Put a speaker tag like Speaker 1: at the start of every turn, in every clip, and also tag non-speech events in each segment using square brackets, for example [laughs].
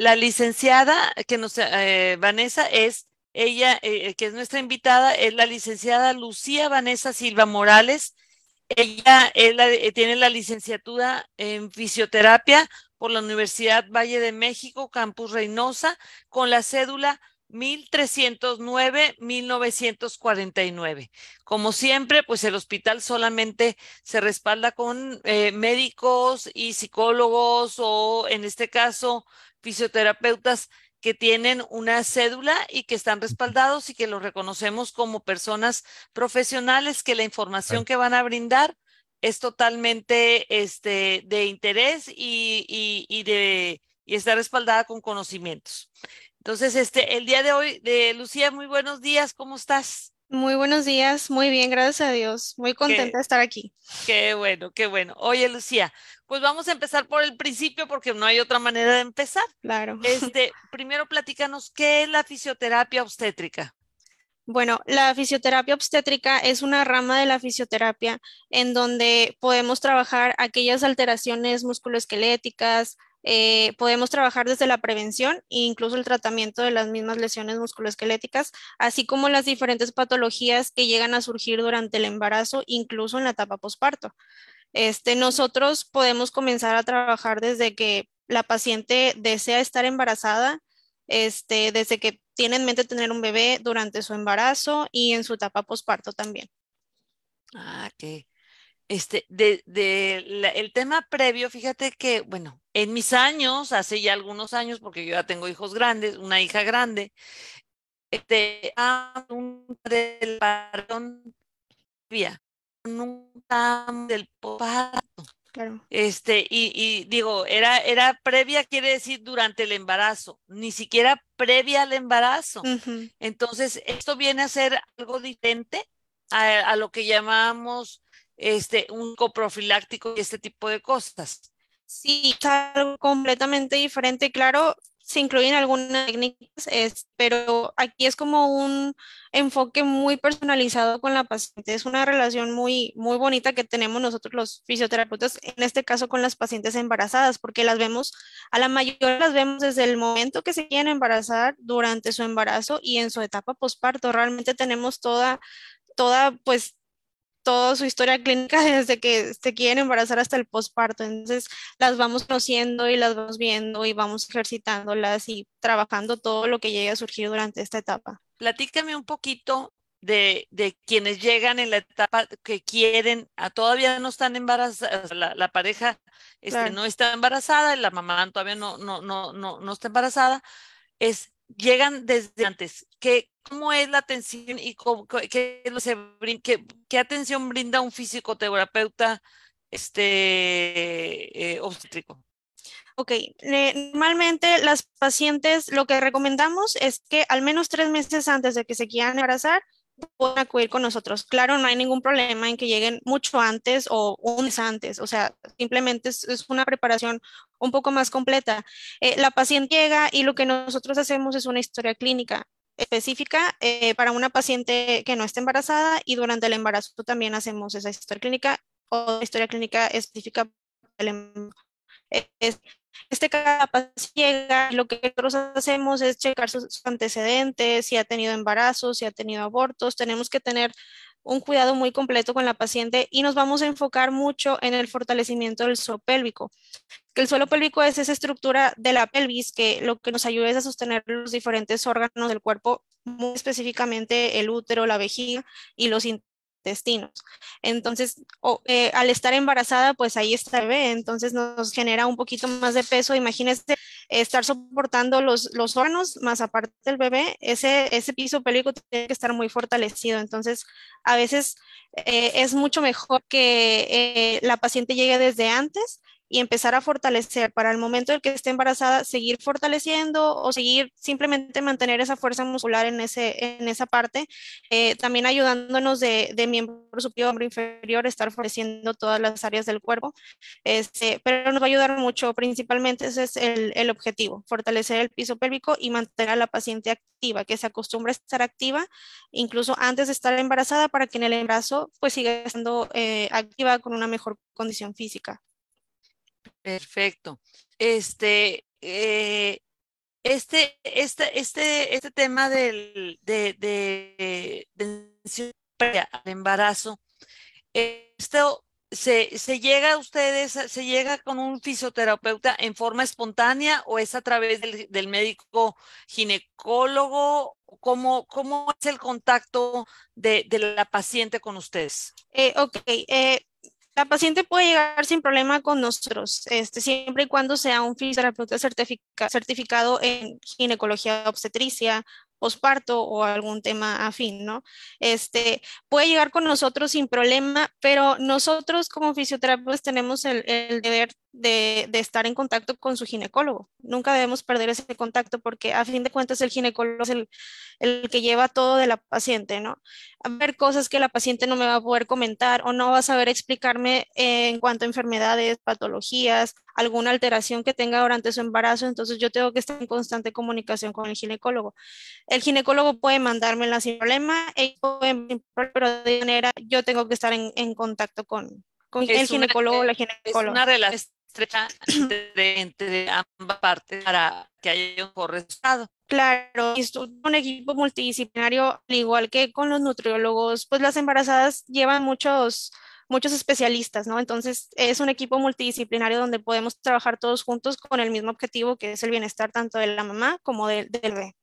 Speaker 1: La licenciada que nos, eh, Vanessa, es ella, eh, que es nuestra invitada, es la licenciada Lucía Vanessa Silva Morales. Ella eh, tiene la licenciatura en fisioterapia por la Universidad Valle de México, Campus Reynosa, con la cédula 1309-1949. Como siempre, pues el hospital solamente se respalda con eh, médicos y psicólogos o en este caso fisioterapeutas que tienen una cédula y que están respaldados y que los reconocemos como personas profesionales que la información que van a brindar es totalmente este, de interés y, y, y de, y está respaldada con conocimientos. Entonces, este, el día de hoy, de Lucía, muy buenos días, ¿cómo estás?
Speaker 2: Muy buenos días, muy bien, gracias a Dios. Muy contenta de estar aquí.
Speaker 1: Qué bueno, qué bueno. Oye, Lucía, pues vamos a empezar por el principio porque no hay otra manera de empezar.
Speaker 2: Claro. [laughs]
Speaker 1: Este, primero platícanos, ¿qué es la fisioterapia obstétrica?
Speaker 2: Bueno, la fisioterapia obstétrica es una rama de la fisioterapia en donde podemos trabajar aquellas alteraciones musculoesqueléticas, eh, podemos trabajar desde la prevención e incluso el tratamiento de las mismas lesiones musculoesqueléticas, así como las diferentes patologías que llegan a surgir durante el embarazo, incluso en la etapa posparto. Este, nosotros podemos comenzar a trabajar desde que la paciente desea estar embarazada, este, desde que tiene en mente tener un bebé durante su embarazo y en su etapa posparto también.
Speaker 1: Ah, qué, este, de, el tema previo, fíjate que, bueno, en mis años, hace ya algunos años, porque yo ya tengo hijos grandes, una hija grande, este, un del parón, nunca del parto.
Speaker 2: Claro.
Speaker 1: Este, y, y, digo, era, era previa, quiere decir durante el embarazo, ni siquiera previa al embarazo. Entonces, esto viene a ser algo diferente a, a lo que llamamos este, un coprofiláctico y este tipo de cosas.
Speaker 2: Sí, es algo completamente diferente. Claro, se incluyen algunas técnicas, pero aquí es como un enfoque muy personalizado con la paciente. Es una relación muy, muy bonita que tenemos nosotros los fisioterapeutas, en este caso con las pacientes embarazadas, porque las vemos, a la mayoría las vemos desde el momento que se quieren embarazar, durante su embarazo y en su etapa posparto. Realmente tenemos toda, toda, pues, toda su historia clínica [laughs] desde que se quieren embarazar hasta el posparto. Entonces las vamos conociendo y las vamos viendo y vamos ejercitándolas y trabajando todo lo que llegue a surgir durante esta etapa.
Speaker 1: Platícame un poquito de, de quienes llegan en la etapa que quieren, a, todavía no están embarazadas, la, la pareja este, no está embarazada, la mamá todavía no, no, no, no, no está embarazada, es llegan desde antes. ¿Qué, ¿Cómo es la atención y qué, qué, atención brinda un fisioterapeuta este, eh, obstétrico?
Speaker 2: Ok, normalmente las pacientes lo que recomendamos es que al menos tres meses antes de que se quieran embarazar, pueden acudir con nosotros. Claro, no hay ningún problema en que lleguen mucho antes o un mes antes, o sea, simplemente es, una preparación un poco más completa. Eh, la paciente llega y lo que nosotros hacemos es una historia clínica específica eh, para una paciente que no está embarazada y durante el embarazo también hacemos esa historia clínica o historia clínica específica. Em, es, este capaz llega, lo que nosotros hacemos es checar sus antecedentes, si ha tenido embarazos, si ha tenido abortos. Tenemos que tener un cuidado muy completo con la paciente y nos vamos a enfocar mucho en el fortalecimiento del suelo pélvico. Que el suelo pélvico es esa estructura de la pelvis que lo que nos ayuda es a sostener los diferentes órganos del cuerpo, muy específicamente el útero, la vejiga y los intestinos. Entonces, eh, al estar embarazada, pues ahí está el bebé, entonces nos genera un poquito más de peso. Imagínese estar soportando los, los órganos, más aparte del bebé, ese, ese piso pélvico tiene que estar muy fortalecido. Entonces, a veces eh, es mucho mejor que eh, la paciente llegue desde antes y empezar a fortalecer para el momento en que esté embarazada, seguir fortaleciendo o seguir simplemente mantener esa fuerza muscular en, ese, en esa parte, eh, también ayudándonos de, de, miembro superior, hombro inferior, estar fortaleciendo todas las áreas del cuerpo, este, pero nos va a ayudar mucho, principalmente ese es el, el, objetivo, fortalecer el piso pélvico y mantener a la paciente activa, que se acostumbre a estar activa, incluso antes de estar embarazada, para que en el embarazo pues siga estando eh, activa con una mejor condición física.
Speaker 1: Perfecto. Este, eh, este, este, este, este tema del, de, embarazo, esto se, se, llega a ustedes, se llega con un fisioterapeuta en forma espontánea o es a través del, del médico ginecólogo? ¿Cómo, ¿Cómo es el contacto de, de la paciente con ustedes?
Speaker 2: Eh, ok, eh, la paciente puede llegar sin problema con nosotros, este, siempre y cuando sea un fisioterapeuta certificado en ginecología obstetricia posparto o algún tema afín, ¿no? Este, puede llegar con nosotros sin problema, pero nosotros como fisioterapeutas tenemos el, el deber de, de, estar en contacto con su ginecólogo. Nunca debemos perder ese contacto porque a fin de cuentas el ginecólogo es el, el que lleva todo de la paciente, ¿no? A ver cosas que la paciente no me va a poder comentar o no va a saber explicarme en cuanto a enfermedades, patologías, alguna alteración que tenga durante su embarazo, entonces yo tengo que estar en constante comunicación con el ginecólogo. El ginecólogo puede mandármela sin problema, pero de manera yo tengo que estar en, en contacto con, con el ginecólogo o la ginecóloga.
Speaker 1: Es una relación estrecha entre, entre, ambas partes para que haya un mejor resultado.
Speaker 2: Claro, es un equipo multidisciplinario, al igual que con los nutriólogos, pues las embarazadas llevan muchos, muchos especialistas, ¿no? Entonces es un equipo multidisciplinario donde podemos trabajar todos juntos con el mismo objetivo, que es el bienestar tanto de la mamá como del, del bebé.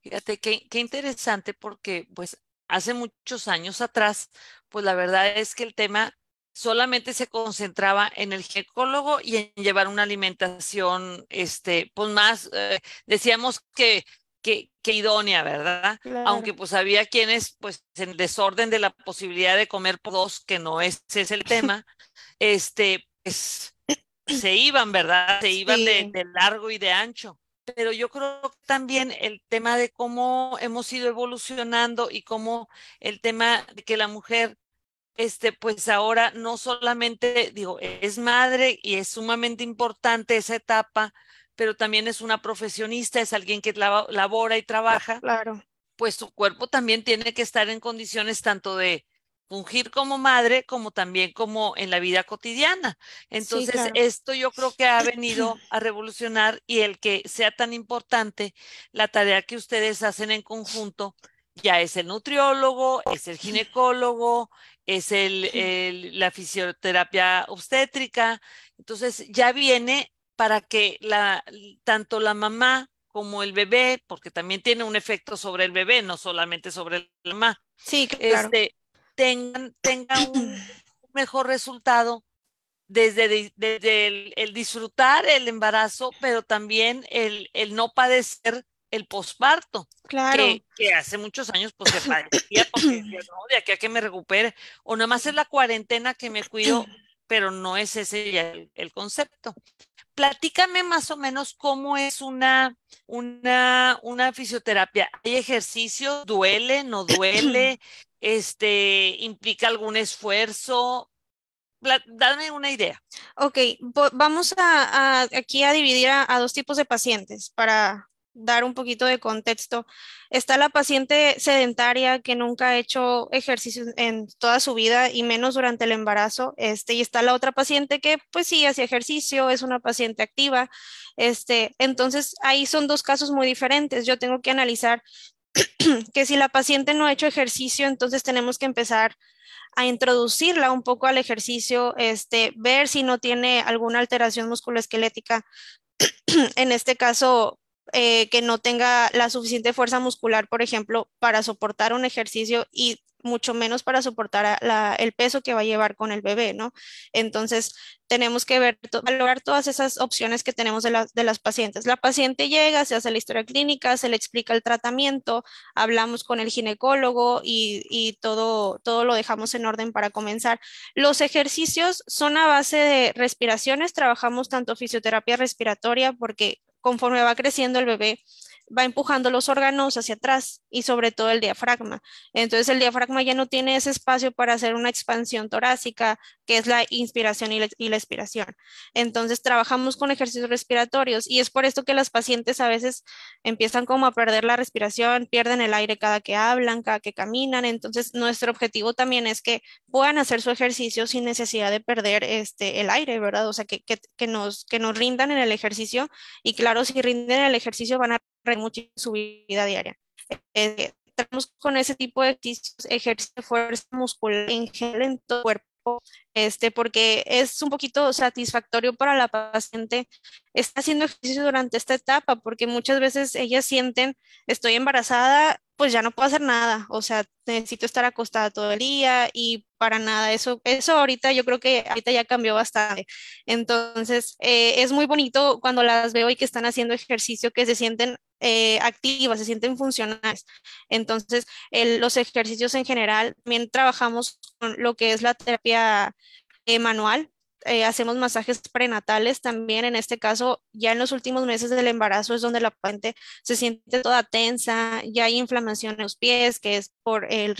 Speaker 1: Fíjate, qué, qué interesante porque pues hace muchos años atrás, pues la verdad es que el tema solamente se concentraba en el ginecólogo y en llevar una alimentación, este, pues más, eh, decíamos que, que, que, idónea, ¿verdad? Claro. Aunque pues había quienes, pues en desorden de la posibilidad de comer por dos, que no ese es el tema, este, pues se iban, ¿verdad? Se iban sí. de, de largo y de ancho pero yo creo que también el tema de cómo hemos ido evolucionando y cómo el tema de que la mujer este, pues ahora no solamente, digo, es madre y es sumamente importante esa etapa, pero también es una profesionista, es alguien que labora y trabaja.
Speaker 2: Claro.
Speaker 1: Pues su cuerpo también tiene que estar en condiciones tanto de fungir como madre como también como en la vida cotidiana. Entonces, sí, claro. esto yo creo que ha venido a revolucionar y el que sea tan importante la tarea que ustedes hacen en conjunto, ya es el nutriólogo, es el ginecólogo, es el, el, la fisioterapia obstétrica. Entonces ya viene para que la, tanto la mamá como el bebé, porque también tiene un efecto sobre el bebé, no solamente sobre la mamá,
Speaker 2: sí, claro.
Speaker 1: este, tengan, tengan un mejor resultado desde, desde el, el, disfrutar el embarazo, pero también el, el no padecer el posparto.
Speaker 2: Claro.
Speaker 1: Que, que, hace muchos años pues se padecía porque [clears throat] no, de aquí a que me recupere. O nada más es la cuarentena que me cuido, pero no es ese ya el, el concepto. Platícame más o menos cómo es una, una, una fisioterapia. ¿Hay ejercicio? ¿Duele? ¿No duele? [clears throat] Este, ¿Implica algún esfuerzo? dame una idea.
Speaker 2: Ok, vamos a, a, aquí a dividir a, a, dos tipos de pacientes para, dar un poquito de contexto, está la paciente sedentaria que nunca ha hecho ejercicio en toda su vida y menos durante el embarazo, este, y está la otra paciente que pues sí hace ejercicio, es una paciente activa, este, entonces ahí son dos casos muy diferentes. Yo tengo que analizar [clears throat] que si la paciente no ha hecho ejercicio, entonces tenemos que empezar a introducirla un poco al ejercicio, este, ver si no tiene alguna alteración musculoesquelética. [clears throat] en este caso, eh, que no tenga la suficiente fuerza muscular, por ejemplo, para soportar un ejercicio y mucho menos para soportar el peso que va a llevar con el bebé, ¿no? Entonces, tenemos que ver, valorar todas esas opciones que tenemos de, la, de las pacientes. La paciente llega, se hace la historia clínica, se le explica el tratamiento, hablamos con el ginecólogo y, y todo, todo lo dejamos en orden para comenzar. Los ejercicios son a base de respiraciones, trabajamos tanto fisioterapia respiratoria porque conforme va creciendo el bebé, va empujando los órganos hacia atrás y sobre todo el diafragma. Entonces el diafragma ya no tiene ese espacio para hacer una expansión torácica, que es la inspiración y la, expiración. Entonces trabajamos con ejercicios respiratorios y es por esto que las pacientes a veces empiezan como a perder la respiración, pierden el aire cada que hablan, cada que caminan. Entonces nuestro objetivo también es que puedan hacer su ejercicio sin necesidad de perder este, el aire, ¿verdad? O sea, que, que, nos, que nos rindan en el ejercicio y claro, si rinden en el ejercicio van a mucho su vida diaria. Eh, con ese tipo de ejercicios, ejercicio de fuerza muscular en general en todo el cuerpo, este, porque es un poquito satisfactorio para la paciente estar haciendo ejercicio durante esta etapa, porque muchas veces ellas sienten, estoy embarazada, pues ya no puedo hacer nada, o sea, necesito estar acostada todo el día y para nada, eso, eso ahorita yo creo que ahorita ya cambió bastante. Entonces, eh, es muy bonito cuando las veo y que están haciendo ejercicio, que se sienten eh, activas, se sienten funcionales. Entonces, los ejercicios en general, también trabajamos con lo que es la terapia eh, manual, eh, hacemos masajes prenatales también. En este caso, ya en los últimos meses del embarazo es donde la paciente se siente toda tensa, ya hay inflamación en los pies, que es por el,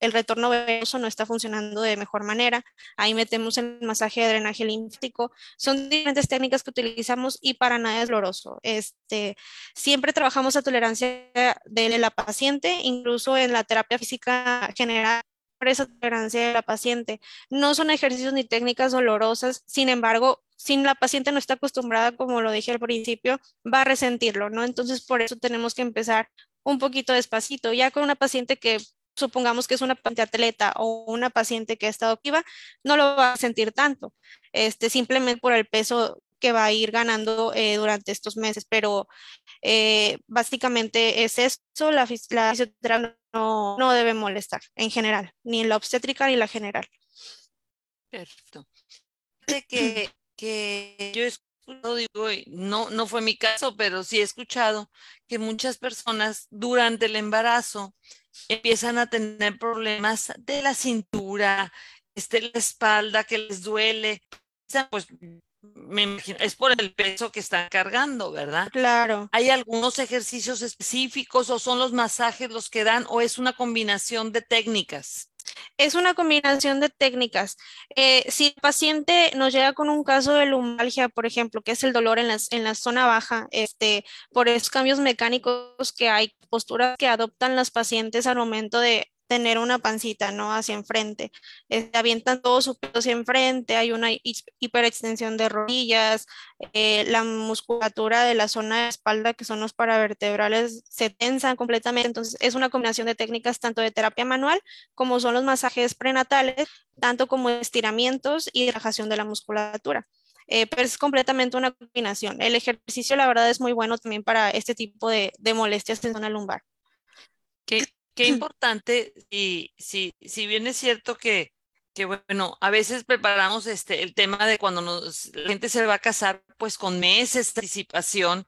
Speaker 2: el, retorno venoso no está funcionando de mejor manera. Ahí metemos el masaje de drenaje linfático. Son diferentes técnicas que utilizamos y para nada es doloroso. Este, siempre trabajamos a tolerancia de la paciente, incluso en la terapia física general esa tolerancia de la paciente. No son ejercicios ni técnicas dolorosas, sin embargo, si la paciente no está acostumbrada, como lo dije al principio, va a resentirlo, ¿no? Entonces, por eso tenemos que empezar un poquito despacito. Ya con una paciente que supongamos que es una paciente atleta o una paciente que ha estado activa, no lo va a sentir tanto, este, simplemente por el peso que va a ir ganando eh, durante estos meses, pero eh, básicamente es eso, la, fisioterapia no, debe molestar en general, ni la obstétrica ni la general.
Speaker 1: Perfecto. Que, que yo he escuchado, digo, no, no fue mi caso, pero sí he escuchado que muchas personas durante el embarazo empiezan a tener problemas de la cintura, este, la espalda que les duele, pues me imagino, es por el peso que están cargando, ¿verdad?
Speaker 2: Claro.
Speaker 1: ¿Hay algunos ejercicios específicos o son los masajes los que dan o es una combinación de técnicas?
Speaker 2: Es una combinación de técnicas. Eh, si el paciente nos llega con un caso de lumbalgia, por ejemplo, que es el dolor en la, en la zona baja, este, por esos cambios mecánicos que hay, posturas que adoptan las pacientes al momento de tener una pancita, ¿no? Hacia enfrente. Se avientan todo su peso hacia enfrente, hay una hiperextensión de rodillas, eh, la musculatura de la zona de espalda, que son los paravertebrales, se tensan completamente. Entonces, es una combinación de técnicas tanto de terapia manual como son los masajes prenatales, tanto como estiramientos y relajación de la musculatura. Eh, pero es completamente una combinación. El ejercicio, la verdad, es muy bueno también para este tipo de, de molestias en zona lumbar.
Speaker 1: ¿Qué, qué importante, y si, si bien es cierto que, que, bueno, a veces preparamos este, el tema de cuando nos, la gente se va a casar, pues con meses de anticipación,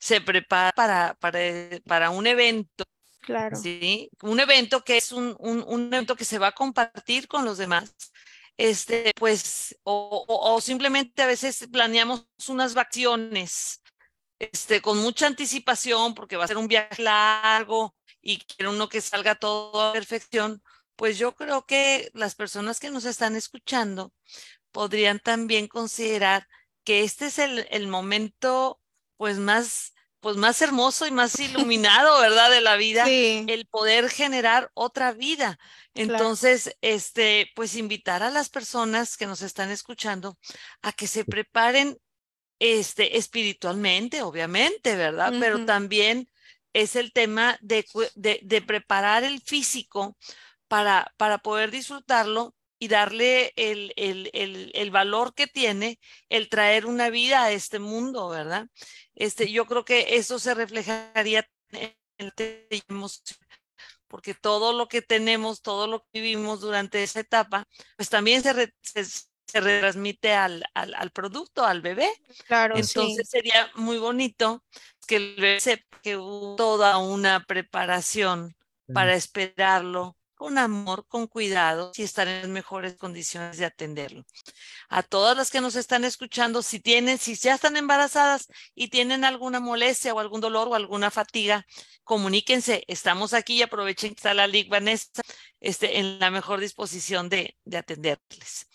Speaker 1: se prepara para, para, para un evento.
Speaker 2: Claro.
Speaker 1: Sí, un evento que es un, un, un evento que se va a compartir con los demás este, pues, o, o, simplemente a veces planeamos unas vacaciones, este, con mucha anticipación, porque va a ser un viaje largo, y quiere uno que salga todo a perfección, pues yo creo que las personas que nos están escuchando podrían también considerar que este es el, el momento pues más pues más hermoso y más [laughs] iluminado, ¿verdad? De la vida, el poder generar otra vida. Entonces, este, pues invitar a las personas que nos están escuchando a que se preparen, este, espiritualmente, obviamente, ¿verdad? Pero también es el tema de, de, preparar el físico para, para poder disfrutarlo y darle el, el, el, el, valor que tiene el traer una vida a este mundo, ¿verdad? Este, yo creo que eso se reflejaría en el porque todo lo que tenemos, todo lo que vivimos durante esa etapa, pues también se, se, se retransmite al, al, al, producto, al bebé.
Speaker 2: Claro,
Speaker 1: Entonces sería muy bonito que el sepa que hubo toda una preparación para esperarlo con amor, con cuidado y estar en mejores condiciones de atenderlo. A todas las que nos están escuchando, si tienen, si ya están embarazadas y tienen alguna molestia o algún dolor o alguna fatiga, comuníquense. Estamos aquí y aprovechen que está la Liga Vanessa este, en la mejor disposición de, de atenderles.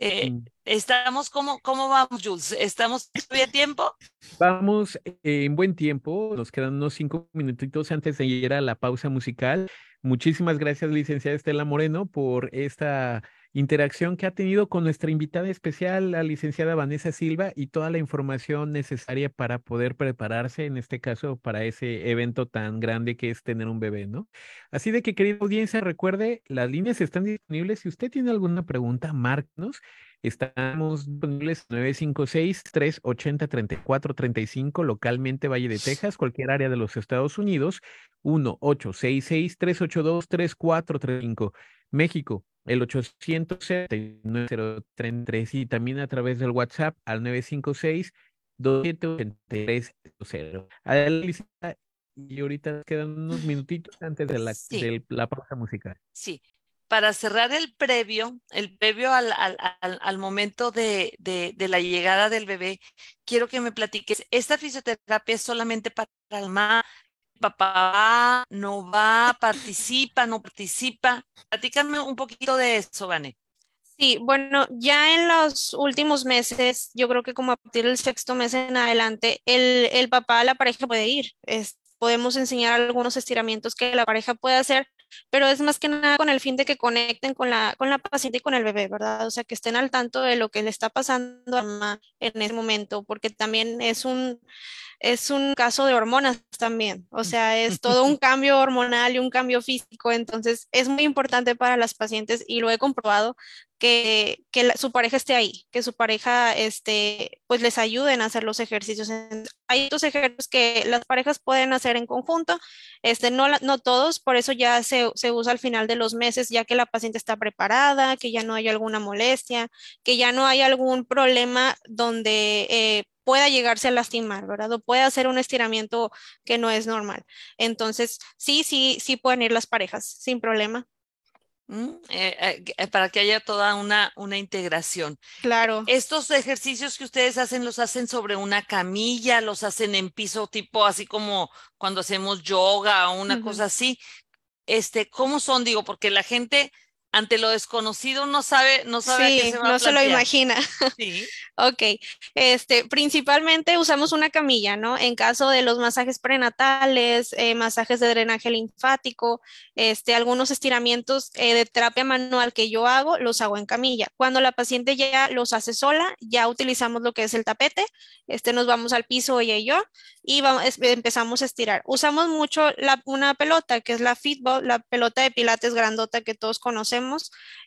Speaker 1: Eh, mm. Estamos, ¿cómo, ¿cómo vamos, Jules? ¿Estamos todavía tiempo?
Speaker 3: Vamos en buen tiempo, nos quedan unos cinco minutitos antes de ir a la pausa musical. Muchísimas gracias, licenciada Estela Moreno, por esta interacción que ha tenido con nuestra invitada especial, la licenciada Vanessa Silva, y toda la información necesaria para poder prepararse, en este caso, para ese evento tan grande que es tener un bebé, ¿no? Así de que, querida audiencia, recuerde, las líneas están disponibles. Si usted tiene alguna pregunta, márquenos. Estamos disponibles 956-380-3435, localmente Valle de Texas, cualquier área de los Estados Unidos, 1-866-382-3435. México, el 800 y también a través del WhatsApp al 956 278300. Y ahorita quedan unos [laughs] minutitos antes de la, de la pausa musical.
Speaker 1: Sí, para cerrar el previo, el previo al, al, al, momento de, de, de, la llegada del bebé, quiero que me platiques, ¿esta fisioterapia es solamente para el mamá? ¿Papá no va, participa, no participa? Platícame un poquito de eso, Vane.
Speaker 2: Sí, bueno, ya en los últimos meses, yo creo que como a partir del sexto mes en adelante, el, el papá, la pareja puede ir. Es, podemos enseñar algunos estiramientos que la pareja puede hacer pero es más que nada con el fin de que conecten con la, con la paciente y con el bebé, ¿verdad? O sea, que estén al tanto de lo que le está pasando a mamá en ese momento, porque también es un, es un caso de hormonas también, o sea, es todo un [laughs] cambio hormonal y un cambio físico, entonces es muy importante para las pacientes y lo he comprobado que, que su pareja esté ahí, que su pareja este, pues les ayuden a hacer los ejercicios. Hay otros ejercicios que las parejas pueden hacer en conjunto, este, no, no todos, por eso ya se, se usa al final de los meses, ya que la paciente está preparada, que ya no hay alguna molestia, que ya no hay algún problema donde... Eh, pueda llegarse a lastimar, ¿verdad? O puede hacer un estiramiento que no es normal. Entonces, sí, sí, sí pueden ir las parejas sin problema.
Speaker 1: Mm, eh, eh, para que haya toda una, una integración.
Speaker 2: Claro.
Speaker 1: Estos ejercicios que ustedes hacen, los hacen sobre una camilla, los hacen en piso tipo así como cuando hacemos yoga o una cosa así. Este, ¿cómo son? Digo, porque la gente ante lo desconocido no sabe, no sabe
Speaker 2: qué se va no se lo imagina. [laughs]
Speaker 1: Sí.
Speaker 2: ok, este, principalmente usamos una camilla, ¿no? En caso de los masajes prenatales, eh, masajes de drenaje linfático, este, algunos estiramientos eh, de terapia manual que yo hago, los hago en camilla. Cuando la paciente ya los hace sola, ya utilizamos lo que es el tapete, este, nos vamos al piso ella y yo, y vamos, empezamos a estirar. Usamos mucho la, una pelota, que es la Fitball, la pelota de pilates grandota que todos conocemos.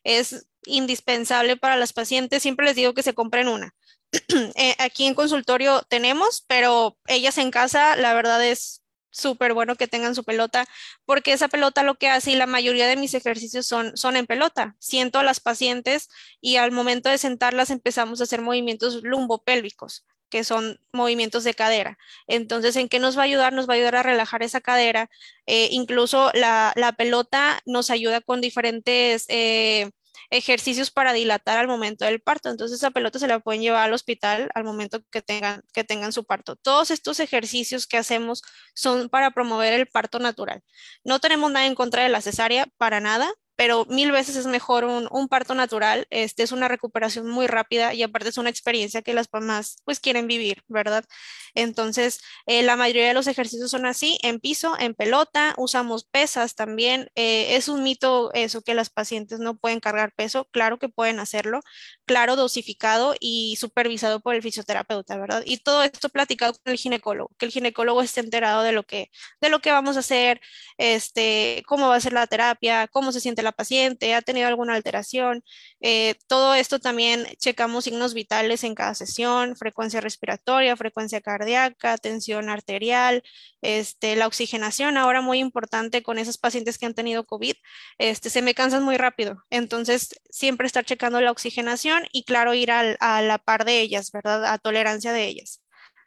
Speaker 2: Es indispensable para las pacientes. Siempre les digo que se compren una. [clears throat] Eh, aquí en consultorio tenemos, pero ellas en casa, la verdad es súper bueno que tengan su pelota, porque esa pelota lo que hace y la mayoría de mis ejercicios son, son en pelota. Siento a las pacientes y al momento de sentarlas empezamos a hacer movimientos lumbopélvicos que son movimientos de cadera. Entonces, ¿en qué nos va a ayudar? Nos va a ayudar a relajar esa cadera. Eh, incluso la, pelota nos ayuda con diferentes eh, ejercicios para dilatar al momento del parto. Entonces, esa pelota se la pueden llevar al hospital al momento que tengan, que tengan su parto. Todos estos ejercicios que hacemos son para promover el parto natural. No tenemos nada en contra de la cesárea, para nada pero mil veces es mejor un, parto natural. Este es una recuperación muy rápida y aparte es una experiencia que las mamás pues quieren vivir, ¿verdad? Entonces, eh, la mayoría de los ejercicios son así, en piso, en pelota, usamos pesas también. Eh, es un mito eso que las pacientes no pueden cargar peso, claro que pueden hacerlo, claro, dosificado y supervisado por el fisioterapeuta, ¿verdad? Y todo esto platicado con el ginecólogo, que el ginecólogo esté enterado de lo que, de lo que vamos a hacer, este, cómo va a ser la terapia, cómo se siente la paciente, ha tenido alguna alteración. Eh, todo esto también checamos signos vitales en cada sesión, frecuencia respiratoria, frecuencia cardíaca, tensión arterial, este, la oxigenación, ahora muy importante con esos pacientes que han tenido COVID, este, se me cansan muy rápido. Entonces, siempre estar checando la oxigenación y claro, ir a la par de ellas, ¿verdad? A tolerancia de ellas.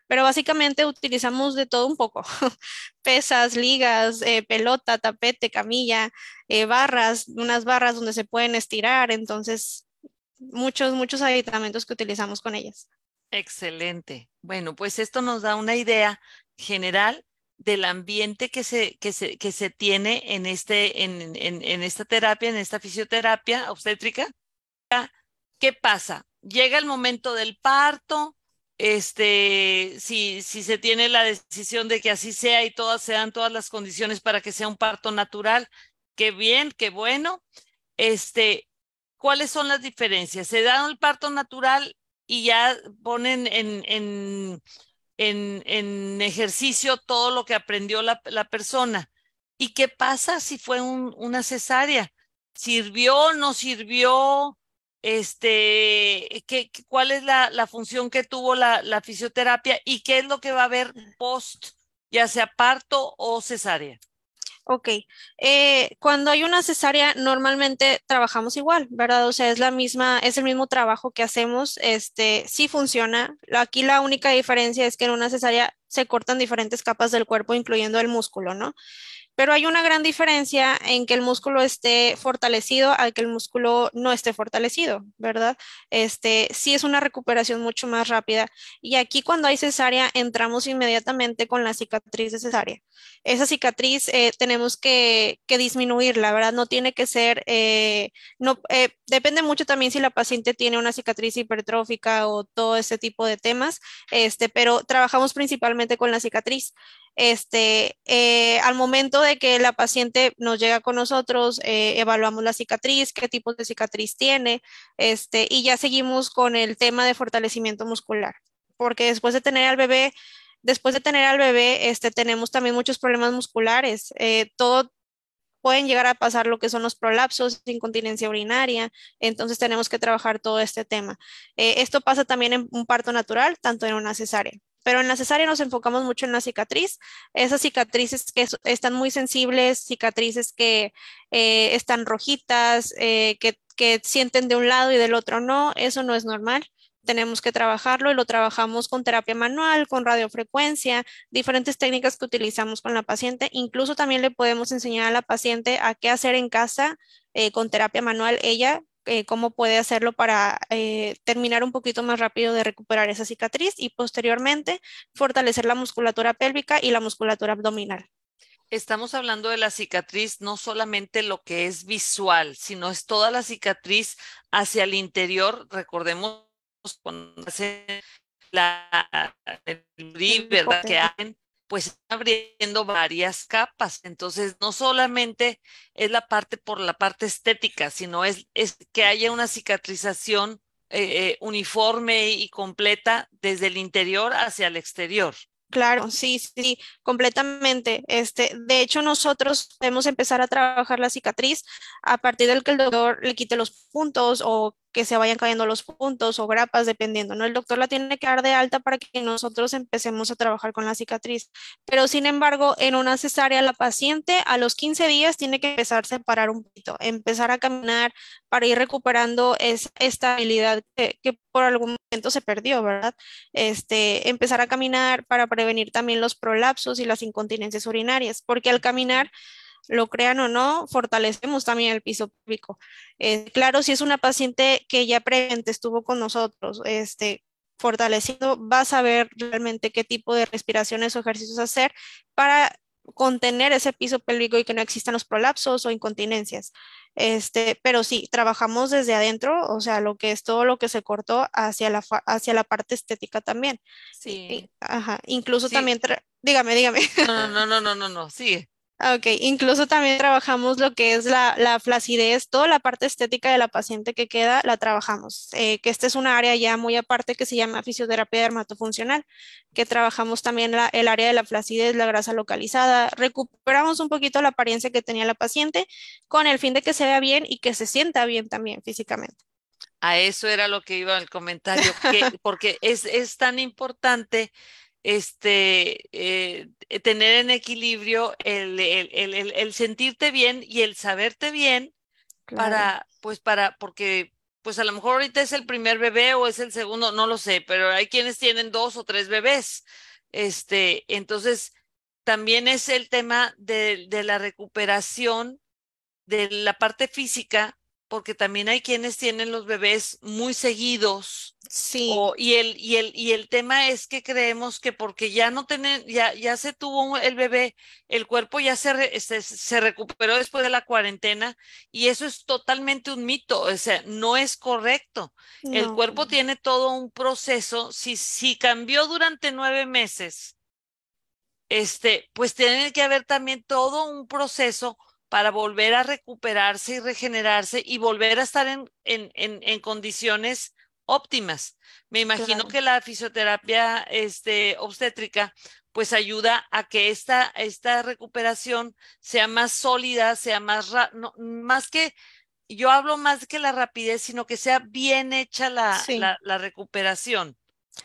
Speaker 2: Pero básicamente utilizamos de todo un poco. [laughs] Pesas, ligas, eh, pelota, tapete, camilla, eh, barras, unas barras donde se pueden estirar, entonces muchos, muchos aditamentos que utilizamos con ellas.
Speaker 1: Excelente. Bueno, pues esto nos da una idea general del ambiente que se, que se, que se tiene en, este, en, en, en esta terapia, en esta fisioterapia obstétrica. ¿Qué pasa? Llega el momento del parto, este, si, si se tiene la decisión de que así sea y todas sean todas las condiciones para que sea un parto natural, qué bien, qué bueno. Este, ¿cuáles son las diferencias? Se da el parto natural y ya ponen en, en, en, en ejercicio todo lo que aprendió la, la, persona. ¿Y qué pasa si fue un, una cesárea? ¿Sirvió, no sirvió? Este, ¿qué, ¿Cuál es la, la función que tuvo la, la, fisioterapia y qué es lo que va a haber post, ya sea parto o cesárea?
Speaker 2: Ok, eh, cuando hay una cesárea normalmente trabajamos igual, ¿verdad? O sea, es la misma, es el mismo trabajo que hacemos, este, sí funciona. Aquí la única diferencia es que en una cesárea se cortan diferentes capas del cuerpo, incluyendo el músculo, ¿no? Pero hay una gran diferencia en que el músculo esté fortalecido al que el músculo no esté fortalecido, ¿verdad? Este, sí es una recuperación mucho más rápida. Y aquí cuando hay cesárea, entramos inmediatamente con la cicatriz de cesárea. Esa cicatriz eh, tenemos que, que, disminuirla, ¿verdad? No tiene que ser, eh, no, eh, depende mucho también si la paciente tiene una cicatriz hipertrófica o todo ese tipo de temas, este, pero trabajamos principalmente con la cicatriz este, eh, al momento de que la paciente nos llega con nosotros, eh, evaluamos la cicatriz, qué tipo de cicatriz tiene, este, y ya seguimos con el tema de fortalecimiento muscular, porque después de tener al bebé, después de tener al bebé, este, tenemos también muchos problemas musculares, eh, todo pueden llegar a pasar lo que son los prolapsos, incontinencia urinaria, entonces tenemos que trabajar todo este tema. Eh, esto pasa también en un parto natural, tanto en una cesárea pero en la cesárea nos enfocamos mucho en la cicatriz. Esas cicatrices que están muy sensibles, cicatrices que eh, están rojitas, eh, que, que sienten de un lado y del otro no, eso no es normal tenemos que trabajarlo y lo trabajamos con terapia manual, con radiofrecuencia, diferentes técnicas que utilizamos con la paciente. Incluso también le podemos enseñar a la paciente a qué hacer en casa eh, con terapia manual ella eh, cómo puede hacerlo para eh, terminar un poquito más rápido de recuperar esa cicatriz y posteriormente fortalecer la musculatura pélvica y la musculatura abdominal.
Speaker 1: Estamos hablando de la cicatriz, no solamente lo que es visual, sino es toda la cicatriz hacia el interior. Recordemos cuando hace la, el ¿verdad? Que hacen pues abriendo varias capas. Entonces, no solamente es la parte por la parte estética, sino es, es que haya una cicatrización eh, eh, uniforme y completa desde el interior hacia el exterior.
Speaker 2: Claro, sí, sí, completamente. Este, de hecho, nosotros podemos empezar a trabajar la cicatriz a partir del que el doctor le quite los puntos o que se vayan cayendo los puntos o grapas, dependiendo, ¿no? El doctor la tiene que dar de alta para que nosotros empecemos a trabajar con la cicatriz. Pero sin embargo, en una cesárea, la paciente a los 15 días tiene que empezar a separar un poquito, empezar a caminar para ir recuperando esa estabilidad que, que por algún momento se perdió, ¿verdad? Este, empezar a caminar para prevenir también los prolapsos y las incontinencias urinarias, porque al caminar lo crean o no, fortalecemos también el piso público. Eh, claro, si es una paciente que ya previamente estuvo con nosotros, este, fortaleciendo, vas a ver realmente qué tipo de respiraciones o ejercicios hacer para contener ese piso pélvico y que no existan los prolapsos o incontinencias. Este, pero sí, trabajamos desde adentro, o sea, lo que es todo lo que se cortó hacia la, hacia la parte estética también.
Speaker 1: Sí.
Speaker 2: ajá, incluso también, dígame, dígame.
Speaker 1: No, no, no, no, no, no, sigue.
Speaker 2: Ok, incluso también trabajamos lo que es la, la, flacidez, toda la parte estética de la paciente que queda, la trabajamos, eh, que esta es una área ya muy aparte que se llama fisioterapia dermatofuncional, que trabajamos también la, el área de la flacidez, la grasa localizada, recuperamos un poquito la apariencia que tenía la paciente con el fin de que se vea bien y que se sienta bien también físicamente.
Speaker 1: A eso era lo que iba el comentario, que, [laughs] porque es, es tan importante este, eh, tener en equilibrio el, el, el, el, sentirte bien y el saberte bien claro. para, pues para, porque pues a lo mejor ahorita es el primer bebé o es el segundo, no lo sé, pero hay quienes tienen dos o tres bebés. Este, entonces, también es el tema de, de la recuperación de la parte física porque también hay quienes tienen los bebés muy seguidos.
Speaker 2: Sí.
Speaker 1: y, el, y, el, y el tema es que creemos que porque ya no tienen, ya, ya se tuvo el bebé, el cuerpo ya se, se, se, recuperó después de la cuarentena y eso es totalmente un mito, o sea, no es correcto. No. El cuerpo tiene todo un proceso, si, si cambió durante nueve meses, este, pues tiene que haber también todo un proceso para volver a recuperarse y regenerarse y volver a estar en, en, en, en condiciones óptimas. Me imagino claro. que la fisioterapia este, obstétrica pues ayuda a que esta, esta recuperación sea más sólida, sea más, no, más que, yo hablo más que la rapidez, sino que sea bien hecha la, sí. la, la recuperación.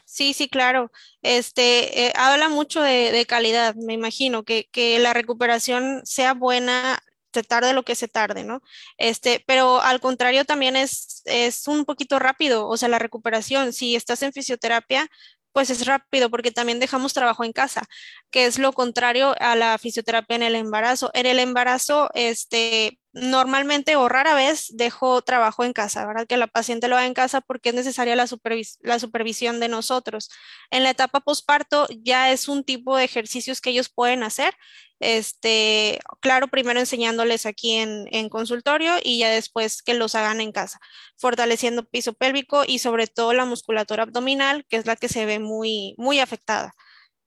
Speaker 2: Sí, sí, claro. Este eh, habla mucho de, de, calidad, me imagino, que, que la recuperación sea buena se tarde lo que se tarde, ¿no? Este, pero al contrario también es, es un poquito rápido, o sea, la recuperación, si estás en fisioterapia, pues es rápido porque también dejamos trabajo en casa, que es lo contrario a la fisioterapia en el embarazo. En el embarazo, este, normalmente o rara vez dejo trabajo en casa, ¿verdad? Que la paciente lo haga en casa porque es necesaria la, supervis la supervisión de nosotros. En la etapa posparto ya es un tipo de ejercicios que ellos pueden hacer. Este, claro, primero enseñándoles aquí en, consultorio y ya después que los hagan en casa, fortaleciendo piso pélvico y sobre todo la musculatura abdominal, que es la que se ve muy, muy afectada.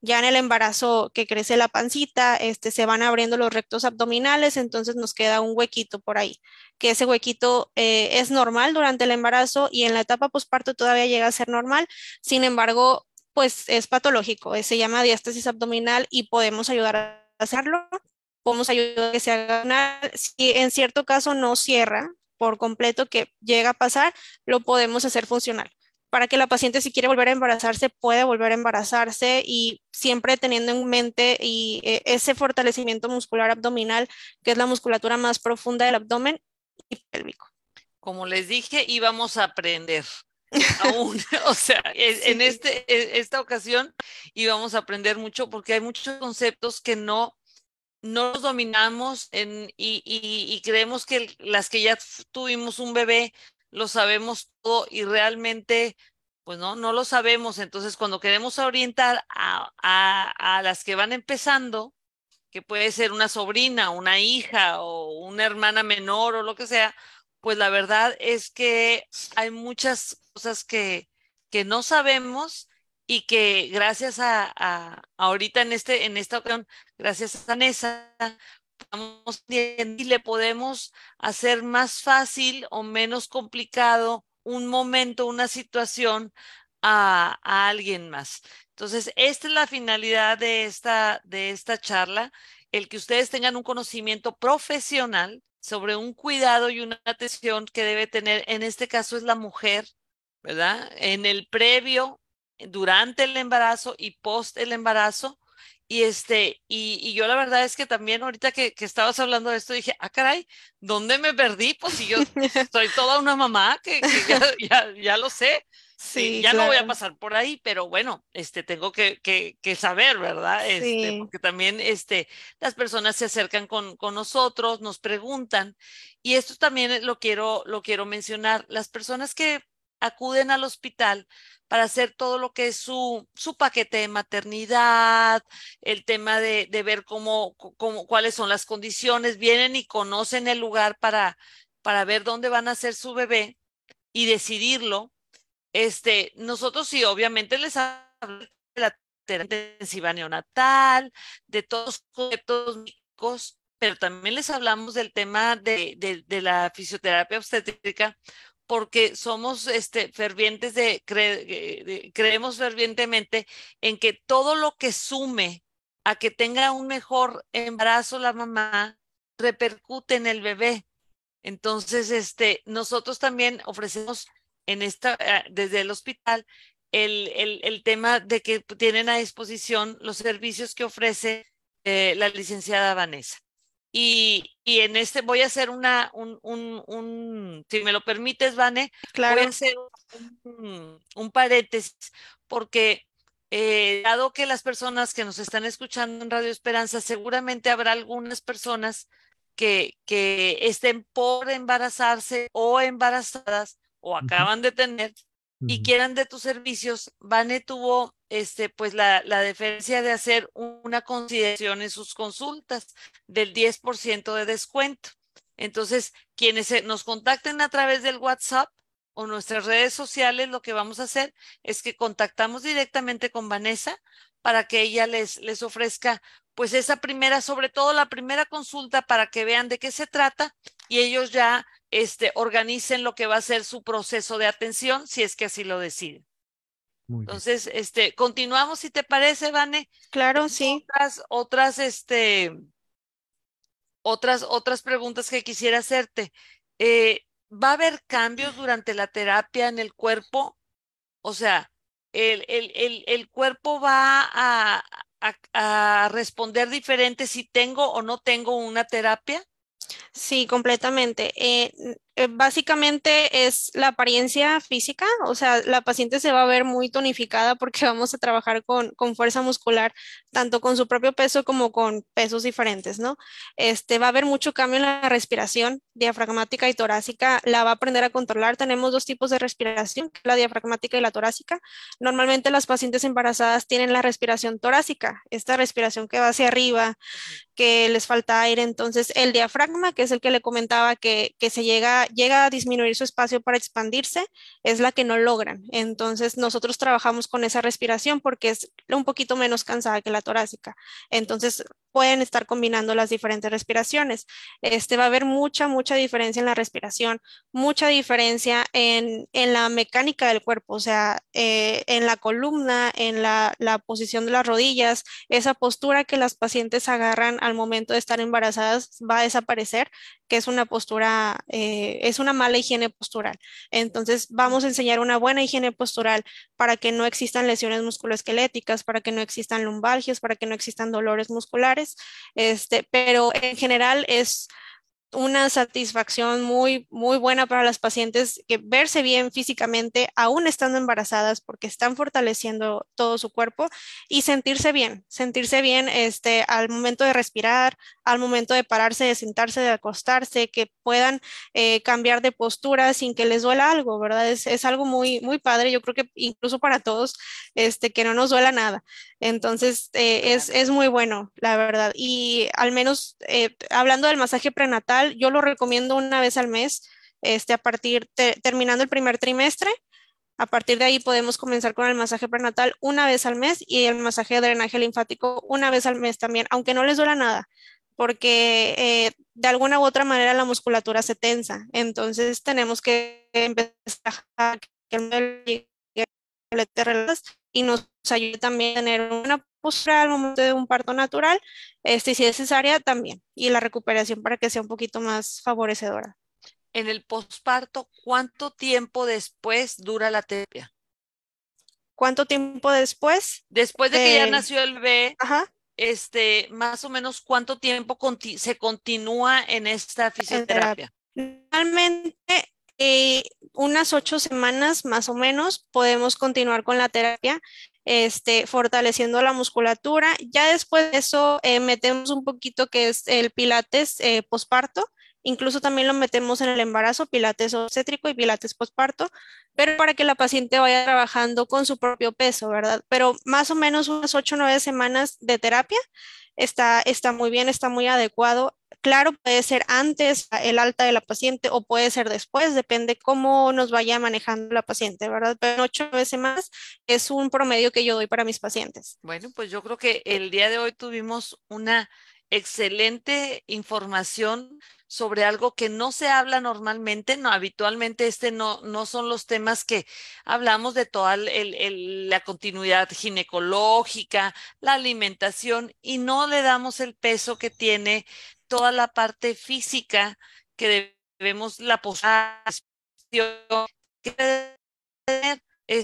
Speaker 2: Ya en el embarazo que crece la pancita, este, se van abriendo los rectos abdominales, entonces nos queda un huequito por ahí, que ese huequito eh, es normal durante el embarazo y en la etapa posparto todavía llega a ser normal, sin embargo, pues es patológico, se llama diástasis abdominal y podemos ayudar a hacerlo, podemos ayudar que se haga, si en cierto caso no cierra por completo que llega a pasar, lo podemos hacer funcional para que la paciente si quiere volver a embarazarse pueda volver a embarazarse y siempre teniendo en mente y, eh, ese fortalecimiento muscular abdominal, que es la musculatura más profunda del abdomen y pélvico.
Speaker 1: Como les dije, íbamos a aprender. Aún, [laughs] o sea, sí. en este, esta ocasión íbamos a aprender mucho porque hay muchos conceptos que no, no los dominamos en, y, y, y creemos que las que ya tuvimos un bebé lo sabemos todo y realmente, pues no, no lo sabemos. Entonces, cuando queremos orientar a, a, a las que van empezando, que puede ser una sobrina, una hija o una hermana menor o lo que sea, pues la verdad es que hay muchas cosas que, que no sabemos y que gracias a, a, ahorita en este en esta ocasión, gracias a Nessa, y le podemos hacer más fácil o menos complicado un momento, una situación a, a, alguien más. Entonces, esta es la finalidad de esta, de esta charla, el que ustedes tengan un conocimiento profesional sobre un cuidado y una atención que debe tener, en este caso es la mujer, ¿verdad? En el previo, durante el embarazo y post el embarazo, y este, y, y, yo la verdad es que también ahorita que, que, estabas hablando de esto dije, ah, caray, ¿dónde me perdí? Pues si yo [laughs] soy toda una mamá que, que ya, ya, ya, lo sé. Sí, ya claro. no voy a pasar por ahí, pero bueno, este, tengo que, que, que saber, ¿verdad? Este, sí. Porque también este, las personas se acercan con, con nosotros, nos preguntan, y esto también lo quiero, lo quiero mencionar, las personas que acuden al hospital para hacer todo lo que es su, su paquete de maternidad, el tema de, de ver cómo, cómo, cuáles son las condiciones, vienen y conocen el lugar para, para ver dónde van a hacer su bebé y decidirlo. Este, nosotros sí, obviamente les hablamos de la terapia intensiva neonatal, de todos los conceptos pero también les hablamos del tema de, de, la fisioterapia obstétrica, porque somos este, fervientes de, cre, de, creemos fervientemente en que todo lo que sume a que tenga un mejor embarazo la mamá repercute en el bebé. Entonces, este, nosotros también ofrecemos en esta, eh, desde el hospital el, el, el tema de que tienen a disposición los servicios que ofrece eh, la licenciada Vanessa. Y, y, en este voy a hacer una, un, un, un si me lo permites, Vane,
Speaker 2: claro.
Speaker 1: voy a hacer un, un paréntesis, porque eh, dado que las personas que nos están escuchando en Radio Esperanza, seguramente habrá algunas personas que, que estén por embarazarse o embarazadas o acaban de tener y quieran de tus servicios. Vane tuvo este, pues la, la deferencia de hacer una consideración en sus consultas del 10% de descuento. Entonces, quienes nos contacten a través del WhatsApp, o nuestras redes sociales, lo que vamos a hacer es que contactamos directamente con Vanessa para que ella les, les ofrezca pues esa primera, sobre todo la primera consulta para que vean de qué se trata y ellos ya este, organicen lo que va a ser su proceso de atención si es que así lo deciden. Entonces, este, continuamos si te parece, Vane.
Speaker 2: Claro, sí.
Speaker 1: Otras, otras, este, otras, otras preguntas que quisiera hacerte. Eh, ¿va a haber cambios durante la terapia en el cuerpo? O sea, el, el, el, el cuerpo va a, a, a, responder diferente si tengo o no tengo una terapia.
Speaker 2: Sí, completamente. Eh, básicamente es la apariencia física, o sea, la paciente se va a ver muy tonificada porque [laughs] vamos a trabajar con, con, fuerza muscular, tanto con su propio peso como con pesos diferentes, ¿no? Este, va a haber mucho cambio en la respiración diafragmática y torácica, la va a aprender a controlar. Tenemos dos tipos de respiración, la diafragmática y la torácica. Normalmente las pacientes embarazadas tienen la respiración torácica, esta respiración que va hacia arriba, que les falta aire. Entonces, el diafragma, que es el que le comentaba que, que se llega llega, a disminuir su espacio para expandirse, es la que no logran. Entonces, nosotros trabajamos con esa respiración porque es un poquito menos cansada que la torácica. Entonces, pueden estar combinando las diferentes respiraciones. Este va a haber mucha, mucha diferencia en la respiración, mucha diferencia en, en la mecánica del cuerpo, o sea, eh, en la columna, en la, la, posición de las rodillas, esa postura que las pacientes agarran al momento de estar embarazadas va a desaparecer, es una postura, eh, es una mala higiene postural. Entonces, vamos a enseñar una buena higiene postural para que no existan lesiones musculoesqueléticas, para que no existan lumbalgias, para que no existan dolores musculares este, pero en general es una satisfacción muy, muy buena para las pacientes que verse bien físicamente, aún estando embarazadas, porque están fortaleciendo todo su cuerpo y sentirse bien, sentirse bien este, al momento de respirar, al momento de pararse, de sentarse, de acostarse, que puedan eh, cambiar de postura sin que les duela algo, ¿verdad? Es, es, algo muy, muy padre, yo creo que incluso para todos, este, que no nos duela nada. Entonces, eh, es, es, muy bueno, la verdad. Y al menos, eh, hablando del masaje prenatal, yo lo recomiendo una vez al mes, este, a partir, de, terminando el primer trimestre. A partir de ahí podemos comenzar con el masaje prenatal una vez al mes y el masaje de drenaje linfático una vez al mes también, aunque no les duela nada, porque eh, de alguna u otra manera la musculatura se tensa. Entonces tenemos que empezar a que el y nos ayude también a tener una postura al momento de un parto natural, este, si es necesaria también, y la recuperación para que sea un poquito más favorecedora.
Speaker 1: En el posparto, ¿cuánto tiempo después dura la terapia?
Speaker 2: ¿Cuánto tiempo después?
Speaker 1: Después de que ya nació el bebé, Ajá. este, más o menos cuánto tiempo conti se continúa en esta fisioterapia.
Speaker 2: Normalmente eh, unas ocho semanas más o menos podemos continuar con la terapia, este, fortaleciendo la musculatura. Ya después de eso eh, metemos un poquito que es el pilates eh, posparto. Incluso también lo metemos en el embarazo, pilates obstétrico y pilates posparto, pero para que la paciente vaya trabajando con su propio peso, ¿verdad? Pero más o menos unas ocho o nueve semanas de terapia está, está muy bien, está muy adecuado Claro, puede ser antes el alta de la paciente o puede ser después, depende cómo nos vaya manejando la paciente, ¿verdad? Pero ocho veces más es un promedio que yo doy para mis pacientes.
Speaker 1: Bueno, pues yo creo que el día de hoy tuvimos una excelente información sobre algo que no se habla normalmente, no habitualmente este no, no son los temas que hablamos de toda el, la continuidad ginecológica, la alimentación y no le damos el peso que tiene toda la parte física que debemos, la posición que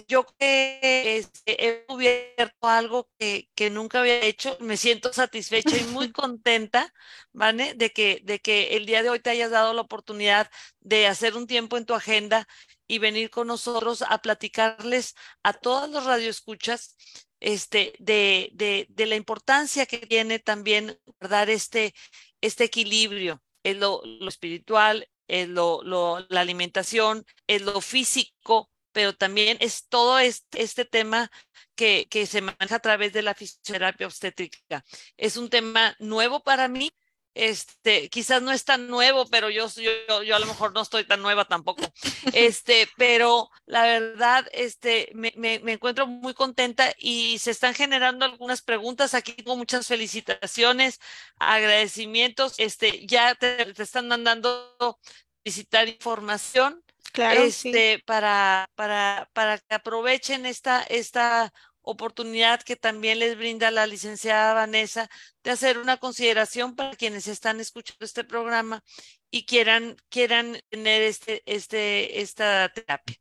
Speaker 1: yo que he cubierto algo que, que nunca había hecho. Me siento satisfecha y muy [laughs] contenta, ¿vale? De que, de que el día de hoy te hayas dado la oportunidad de hacer un tiempo en tu agenda y venir con nosotros a platicarles a todos los radioescuchas este, de, de, de la importancia que tiene también dar este, este equilibrio en lo, lo espiritual, en lo, lo, la alimentación, en lo físico, pero también es todo este, este tema que, que se maneja a través de la fisioterapia obstétrica. Es un tema nuevo para mí, este, quizás no es tan nuevo, pero yo, yo, yo a lo mejor no estoy tan nueva tampoco. [laughs] Este, pero la verdad, este, me, me, me, encuentro muy contenta y se están generando algunas preguntas. Aquí tengo muchas felicitaciones, agradecimientos. Este, ya te, te están mandando visitar información.
Speaker 2: Claro,
Speaker 1: este,
Speaker 2: sí.
Speaker 1: para, para, para que aprovechen esta, esta oportunidad que también les brinda la licenciada Vanessa de hacer una consideración para quienes están escuchando este programa y quieran, quieran tener este, este, esta terapia.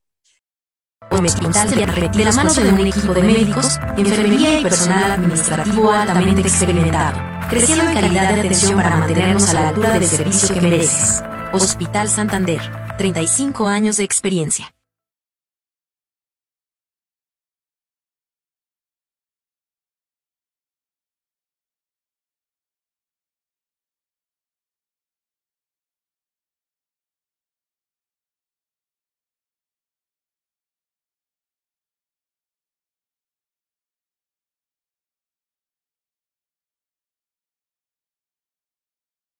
Speaker 4: Hospital de la mano de un equipo de médicos, enfermería y personal administrativo altamente experimentado, creciendo en calidad de atención para mantenernos a la altura del servicio que mereces. Hospital Santander, 35 años de experiencia.